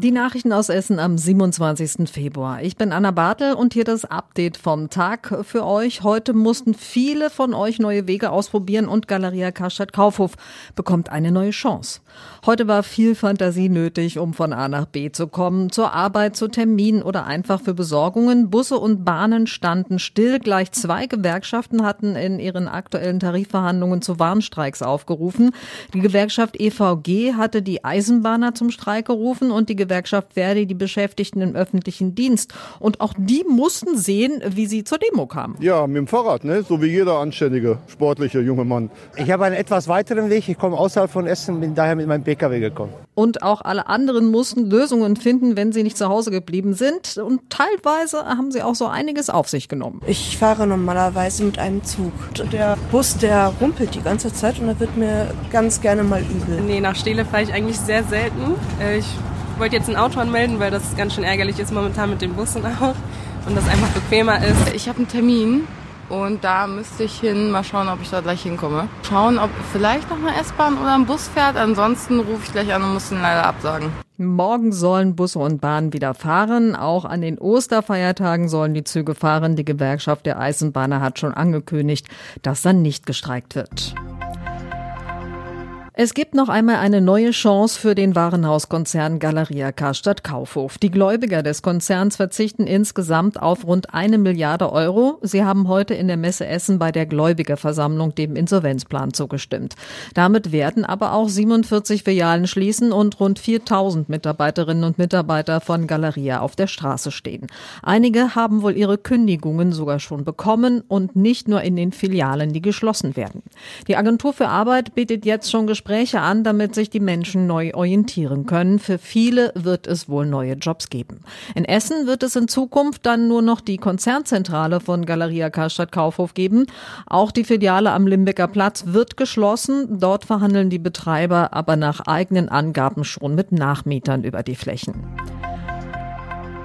Die Nachrichten aus Essen am 27. Februar. Ich bin Anna Bartel und hier das Update vom Tag für euch. Heute mussten viele von euch neue Wege ausprobieren und Galeria Karstadt Kaufhof bekommt eine neue Chance. Heute war viel Fantasie nötig, um von A nach B zu kommen, zur Arbeit, zu Terminen oder einfach für Besorgungen. Busse und Bahnen standen still. Gleich zwei Gewerkschaften hatten in ihren aktuellen Tarifverhandlungen zu Warnstreiks aufgerufen. Die Gewerkschaft EVG hatte die Eisenbahner zum Streik gerufen und die Gewerkschaft Verdi die Beschäftigten im öffentlichen Dienst. Und auch die mussten sehen, wie sie zur Demo kamen. Ja, mit dem Fahrrad, ne? so wie jeder anständige, sportliche junge Mann. Ich habe einen etwas weiteren Weg. Ich komme außerhalb von Essen, bin daher mit meinem Pkw gekommen. Und auch alle anderen mussten Lösungen finden, wenn sie nicht zu Hause geblieben sind. Und teilweise haben sie auch so einiges auf sich genommen. Ich fahre normalerweise mit einem Zug. Der Bus, der rumpelt die ganze Zeit und da wird mir ganz gerne mal übel. Nee, nach Stele fahre ich eigentlich sehr selten. Äh, ich wollte jetzt ein Auto anmelden, weil das ganz schön ärgerlich ist momentan mit den Bussen auch und das einfach bequemer ist. Ich habe einen Termin und da müsste ich hin, mal schauen, ob ich da gleich hinkomme. Schauen, ob vielleicht noch eine S-Bahn oder ein Bus fährt. Ansonsten rufe ich gleich an und muss den leider absagen. Morgen sollen Busse und Bahnen wieder fahren. Auch an den Osterfeiertagen sollen die Züge fahren. Die Gewerkschaft der Eisenbahner hat schon angekündigt, dass dann nicht gestreikt wird. Es gibt noch einmal eine neue Chance für den Warenhauskonzern Galeria Karstadt Kaufhof. Die Gläubiger des Konzerns verzichten insgesamt auf rund eine Milliarde Euro. Sie haben heute in der Messe Essen bei der Gläubigerversammlung dem Insolvenzplan zugestimmt. Damit werden aber auch 47 Filialen schließen und rund 4000 Mitarbeiterinnen und Mitarbeiter von Galeria auf der Straße stehen. Einige haben wohl ihre Kündigungen sogar schon bekommen und nicht nur in den Filialen, die geschlossen werden. Die Agentur für Arbeit bietet jetzt schon Gespräche Gespräche an, damit sich die Menschen neu orientieren können. Für viele wird es wohl neue Jobs geben. In Essen wird es in Zukunft dann nur noch die Konzernzentrale von Galeria Karstadt Kaufhof geben. Auch die Filiale am Limbecker Platz wird geschlossen. Dort verhandeln die Betreiber aber nach eigenen Angaben schon mit Nachmietern über die Flächen.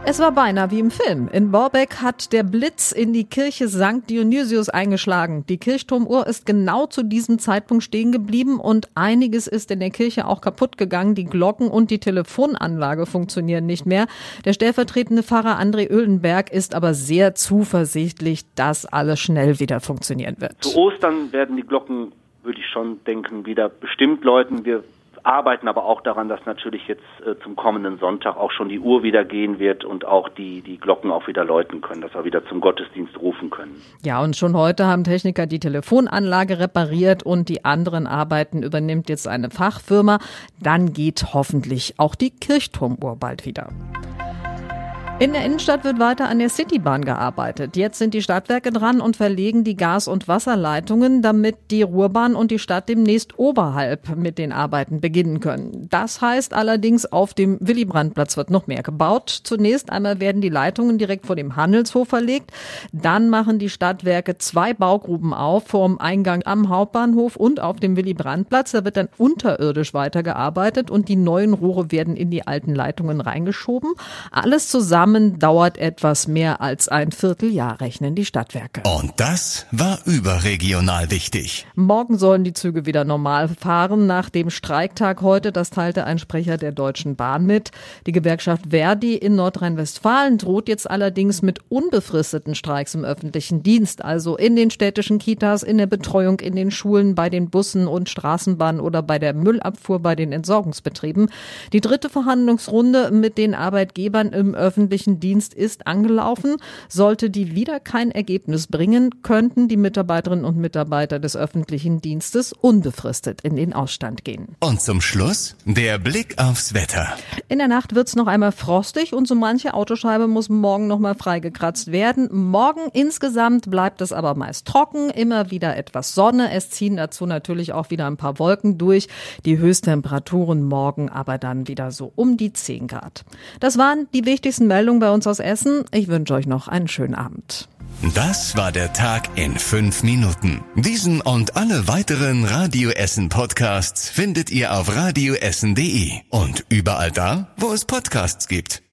Es war beinahe wie im Film. In Borbeck hat der Blitz in die Kirche St. Dionysius eingeschlagen. Die Kirchturmuhr ist genau zu diesem Zeitpunkt stehen geblieben und einiges ist in der Kirche auch kaputt gegangen. Die Glocken und die Telefonanlage funktionieren nicht mehr. Der stellvertretende Pfarrer André Öhlenberg ist aber sehr zuversichtlich, dass alles schnell wieder funktionieren wird. Zu Ostern werden die Glocken würde ich schon denken, wieder bestimmt läuten. Wir arbeiten aber auch daran, dass natürlich jetzt äh, zum kommenden Sonntag auch schon die Uhr wieder gehen wird und auch die, die Glocken auch wieder läuten können, dass wir wieder zum Gottesdienst rufen können. Ja, und schon heute haben Techniker die Telefonanlage repariert und die anderen Arbeiten übernimmt jetzt eine Fachfirma. Dann geht hoffentlich auch die Kirchturmuhr bald wieder. In der Innenstadt wird weiter an der Citybahn gearbeitet. Jetzt sind die Stadtwerke dran und verlegen die Gas- und Wasserleitungen, damit die Ruhrbahn und die Stadt demnächst oberhalb mit den Arbeiten beginnen können. Das heißt allerdings, auf dem Willy-Brandt-Platz wird noch mehr gebaut. Zunächst einmal werden die Leitungen direkt vor dem Handelshof verlegt. Dann machen die Stadtwerke zwei Baugruben auf, vorm Eingang am Hauptbahnhof und auf dem Willy-Brandt-Platz. Da wird dann unterirdisch weitergearbeitet und die neuen Rohre werden in die alten Leitungen reingeschoben. Alles zusammen zusammen dauert etwas mehr als ein Vierteljahr, rechnen die Stadtwerke. Und das war überregional wichtig. Morgen sollen die Züge wieder normal fahren. Nach dem Streiktag heute, das teilte ein Sprecher der Deutschen Bahn mit. Die Gewerkschaft Verdi in Nordrhein-Westfalen droht jetzt allerdings mit unbefristeten Streiks im öffentlichen Dienst, also in den städtischen Kitas, in der Betreuung in den Schulen, bei den Bussen und Straßenbahnen oder bei der Müllabfuhr bei den Entsorgungsbetrieben. Die dritte Verhandlungsrunde mit den Arbeitgebern im öffentlichen öffentlichen Dienst ist angelaufen. Sollte die wieder kein Ergebnis bringen, könnten die Mitarbeiterinnen und Mitarbeiter des öffentlichen Dienstes unbefristet in den Ausstand gehen. Und zum Schluss der Blick aufs Wetter. In der Nacht wird es noch einmal frostig und so manche Autoscheibe muss morgen noch mal freigekratzt werden. Morgen insgesamt bleibt es aber meist trocken, immer wieder etwas Sonne. Es ziehen dazu natürlich auch wieder ein paar Wolken durch. Die Höchsttemperaturen morgen aber dann wieder so um die 10 Grad. Das waren die wichtigsten Meldungen Meldung bei uns aus Essen. Ich wünsche euch noch einen schönen Abend. Das war der Tag in fünf Minuten. Diesen und alle weiteren Radio Essen Podcasts findet ihr auf radioessen.de und überall da, wo es Podcasts gibt.